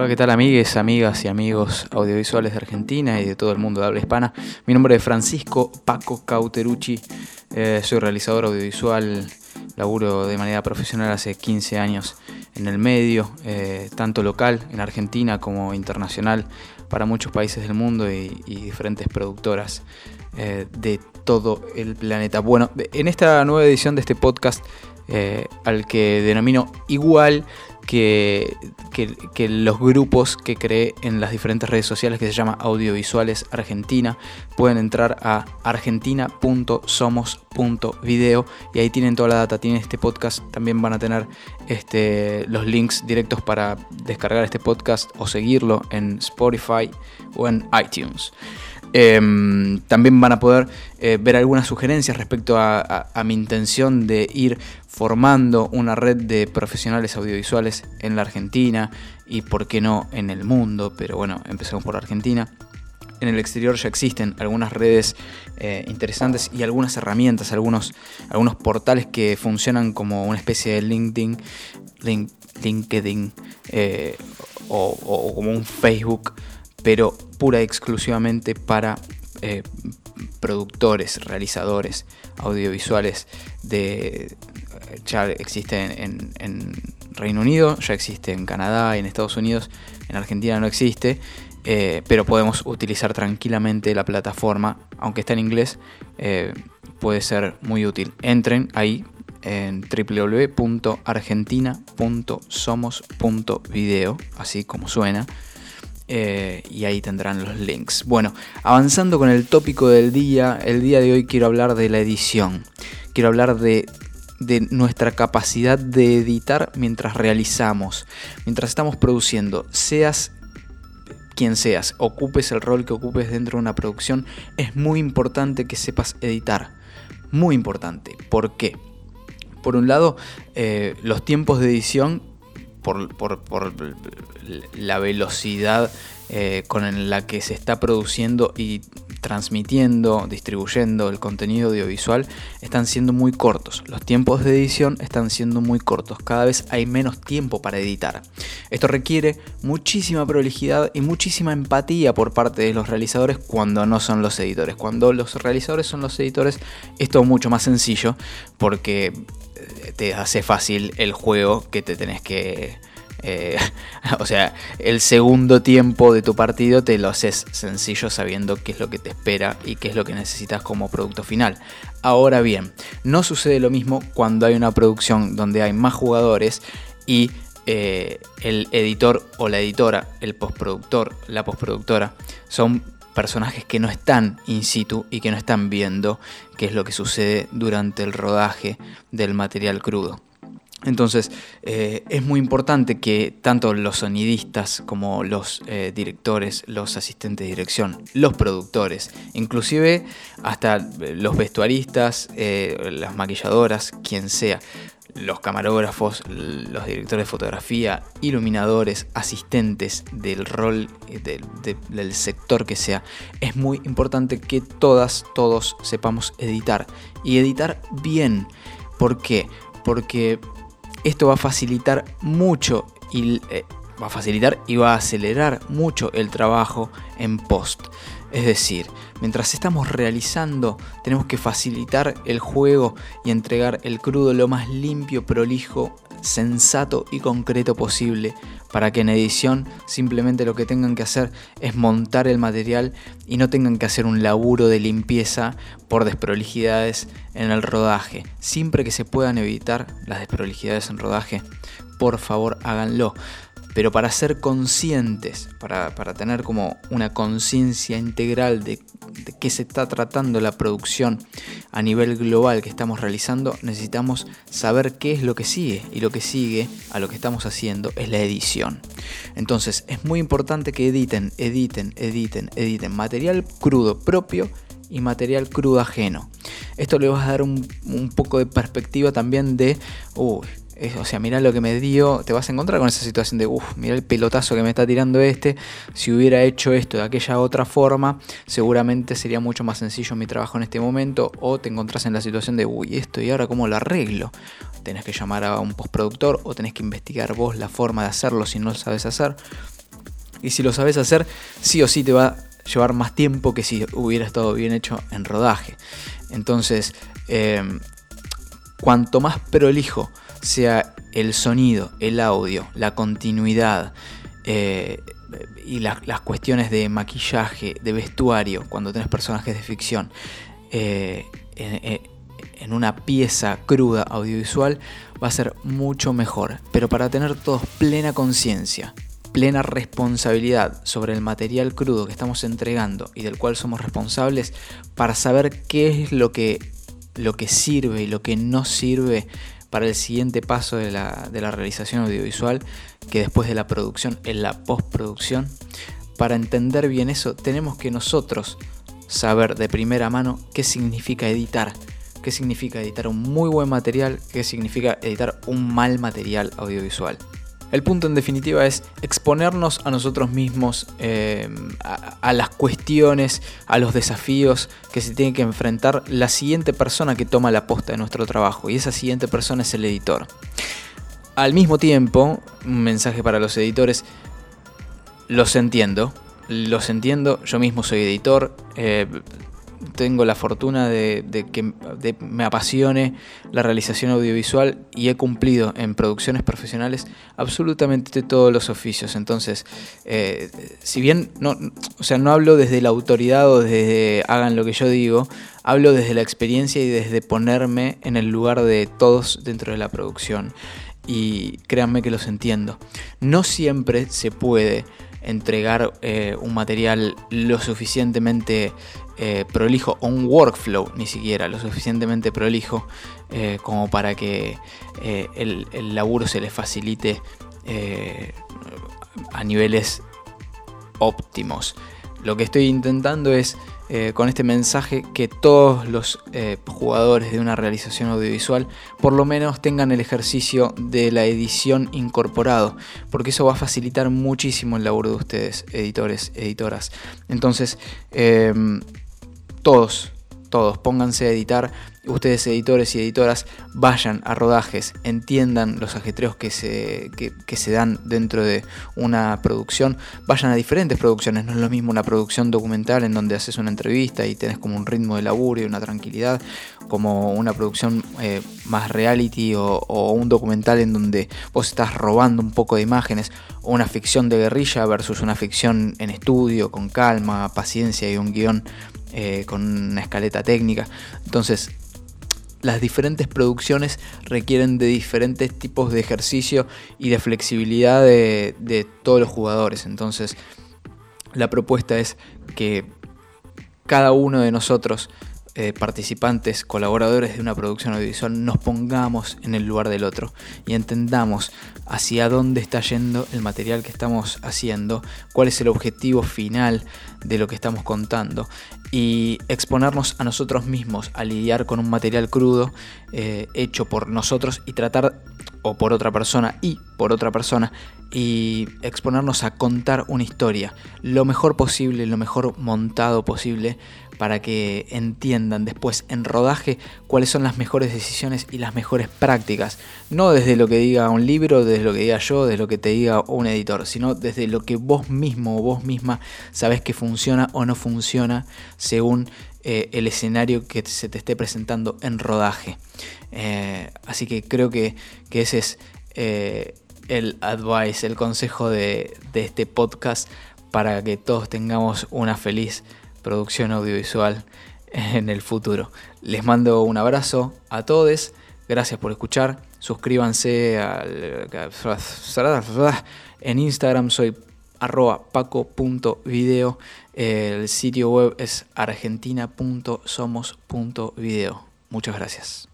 Hola, ¿qué tal amigues, amigas y amigos audiovisuales de Argentina y de todo el mundo de habla hispana? Mi nombre es Francisco Paco Cauterucci, eh, soy realizador audiovisual, laburo de manera profesional hace 15 años en el medio, eh, tanto local en Argentina como internacional para muchos países del mundo y, diferentes productoras eh, de todo el planeta. Bueno, en esta nueva edición de este podcast, al que denomino igual que, los grupos que creé en las diferentes redes sociales que se llama Audiovisuales Argentina pueden entrar a argentina.somos.video y ahí tienen toda la data, tienen este podcast, también van a tener este, los links directos para descargar este podcast o seguirlo en Spotify o en iTunes. Em, también van a poder eh, ver algunas sugerencias respecto a, mi intención de ir formando una red de profesionales audiovisuales en la Argentina y por qué no en el mundo, pero bueno, empecemos por Argentina. En el exterior ya existen algunas redes eh, interesantes y algunas herramientas, algunos, algunos portales que funcionan como una especie de LinkedIn, LinkedIn eh, o como un Facebook pero pura y exclusivamente para eh, productores, realizadores audiovisuales de ya existe en, Reino Unido, ya existe en Canadá y en Estados Unidos, en Argentina no existe, eh, pero podemos utilizar tranquilamente la plataforma, aunque está en inglés, eh, puede ser muy útil. Entren ahí en www.argentina.somos.video, así como suena eh, y ahí tendrán los links. Bueno, avanzando con el tópico del día, el día de hoy quiero hablar de la edición. Quiero hablar de, nuestra capacidad de editar mientras realizamos, mientras estamos produciendo, seas quien seas, ocupes el rol que ocupes dentro de una producción, es muy importante que sepas editar. Muy importante. ¿Por qué? Por un lado, eh, los tiempos de edición por, la velocidad eh, con la que se está produciendo y transmitiendo, distribuyendo el contenido audiovisual están siendo muy cortos. Los tiempos de edición están siendo muy cortos. Cada vez hay menos tiempo para editar. Esto requiere muchísima prolijidad y muchísima empatía por parte de los realizadores cuando no son los editores. Cuando los realizadores son los editores es todo mucho más sencillo porque te hace fácil el juego que te tenés que... Eh, o sea, el segundo tiempo de tu partido te lo haces sencillo sabiendo qué es lo que te espera y qué es lo que necesitas como producto final. Ahora bien, no sucede lo mismo cuando hay una producción donde hay más jugadores y eh, el editor o la editora, el postproductor, la postproductora, son personajes que no están in situ y que no están viendo qué es lo que sucede durante el rodaje del material crudo. Entonces eh, es muy importante que tanto los sonidistas como los eh, directores, los asistentes de dirección, los productores, inclusive hasta los vestuaristas, eh, las maquilladoras, quien sea, los camarógrafos, los directores de fotografía, iluminadores, asistentes del rol eh, del sector que sea, es muy importante que todas, todos sepamos editar y editar bien. ¿Por qué? Porque esto va a facilitar mucho y eh, va a facilitar y va a acelerar mucho el trabajo en post. Es decir, mientras estamos realizando, tenemos que facilitar el juego y entregar el crudo lo más limpio, prolijo, sensato y concreto posible, para que en edición simplemente lo que tengan que hacer es montar el material y no tengan que hacer un laburo de limpieza por desprolijidades en el rodaje. Siempre que se puedan evitar las desprolijidades en rodaje, por favor háganlo pero para ser conscientes, para, tener como una conciencia integral de, qué se está tratando la producción a nivel global que estamos realizando, necesitamos saber qué es lo que sigue. Y lo que sigue a lo que estamos haciendo es la edición. Entonces es muy importante que editen, editen, editen, editen material crudo propio y material crudo ajeno. Esto le va a dar un, un poco de perspectiva también de, o sea, mira lo que me dio, te vas a encontrar con esa situación de, uff, mira el pelotazo que me está tirando este, si hubiera hecho esto de aquella otra forma, seguramente sería mucho más sencillo mi trabajo en este momento, o te encontrás en la situación de, uy, esto y ahora cómo lo arreglo. Tenés que llamar a un postproductor o tenés que investigar vos la forma de hacerlo si no lo sabes hacer. Y si lo sabes hacer, sí o sí te va a llevar más tiempo que si hubiera estado bien hecho en rodaje. Entonces, em, cuanto más prolijo sea el sonido, el audio, la continuidad eh, y las cuestiones de maquillaje, de vestuario, cuando tenés personajes de ficción, eh, en una pieza cruda audiovisual, va a ser mucho mejor. Pero para tener todos plena conciencia, plena responsabilidad sobre el material crudo que estamos entregando y del cual somos responsables, para saber qué es lo que, lo que sirve y lo que no sirve para el siguiente paso de la, de la realización audiovisual, que después de la producción, en la postproducción. Para entender bien eso, tenemos que nosotros saber de primera mano qué significa editar, qué significa editar un muy buen material, qué significa editar un mal material audiovisual. El punto en definitiva es exponernos a nosotros mismos, eh, a, las cuestiones, a los desafíos que se tiene que enfrentar la siguiente persona que toma la posta de nuestro trabajo y esa siguiente persona es el editor. Al mismo tiempo, un mensaje para los editores, los entiendo, los entiendo, yo mismo soy editor, eh, tengo la fortuna de, que me apasione la realización audiovisual y he cumplido en producciones profesionales absolutamente todos los oficios. Entonces, eh, si bien no, o sea, no hablo desde la autoridad o desde hagan lo que yo digo, hablo desde la experiencia y desde ponerme en el lugar de todos dentro de la producción. Y créanme que los entiendo. No siempre se puede entregar eh, un material lo suficientemente eh, prolijo o un workflow ni siquiera lo suficientemente prolijo eh, como para que el, el, laburo se le facilite a niveles óptimos. Lo que estoy intentando es eh, con este mensaje que todos los eh, jugadores de una realización audiovisual por lo menos tengan el ejercicio de la edición incorporado, porque eso va a facilitar muchísimo el laburo de ustedes, editores, editoras. Entonces, eh, todos, todos, pónganse a editar ustedes editores y editoras vayan a rodajes, entiendan los ajetreos que se, que, se dan dentro de una producción, vayan a diferentes producciones, no es lo mismo una producción documental en donde haces una entrevista y tenés como un ritmo de laburo y una tranquilidad, como una producción eh, más reality o, un documental en donde vos estás robando un poco de imágenes, o una ficción de guerrilla versus una ficción en estudio, con calma, paciencia y un guion eh, con una escaleta técnica. Entonces, las diferentes producciones requieren de diferentes tipos de ejercicio y de flexibilidad de, todos los jugadores. Entonces, la propuesta es que cada uno de nosotros, eh, participantes, colaboradores de una producción audiovisual, nos pongamos en el lugar del otro y entendamos hacia dónde está yendo el material que estamos haciendo, cuál es el objetivo final de lo que estamos contando y exponernos a nosotros mismos a lidiar con un material crudo eh, hecho por nosotros y tratar, o por otra persona y por otra persona, y exponernos a contar una historia lo mejor posible, lo mejor montado posible para que entiendan después en rodaje cuáles son las mejores decisiones y las mejores prácticas. No desde lo que diga un libro, desde lo que diga yo, desde lo que te diga un editor, sino desde lo que vos mismo o vos misma sabes que funciona o no funciona según eh, el escenario que se te esté presentando en rodaje. Eh, así que creo que, ese es eh, el advice, el consejo de, de este podcast para que todos tengamos una feliz producción audiovisual en el futuro. Les mando un abrazo a todos, gracias por escuchar, suscríbanse al, en Instagram soy arroba paco.video, el sitio web es argentina.somos.video. Muchas gracias.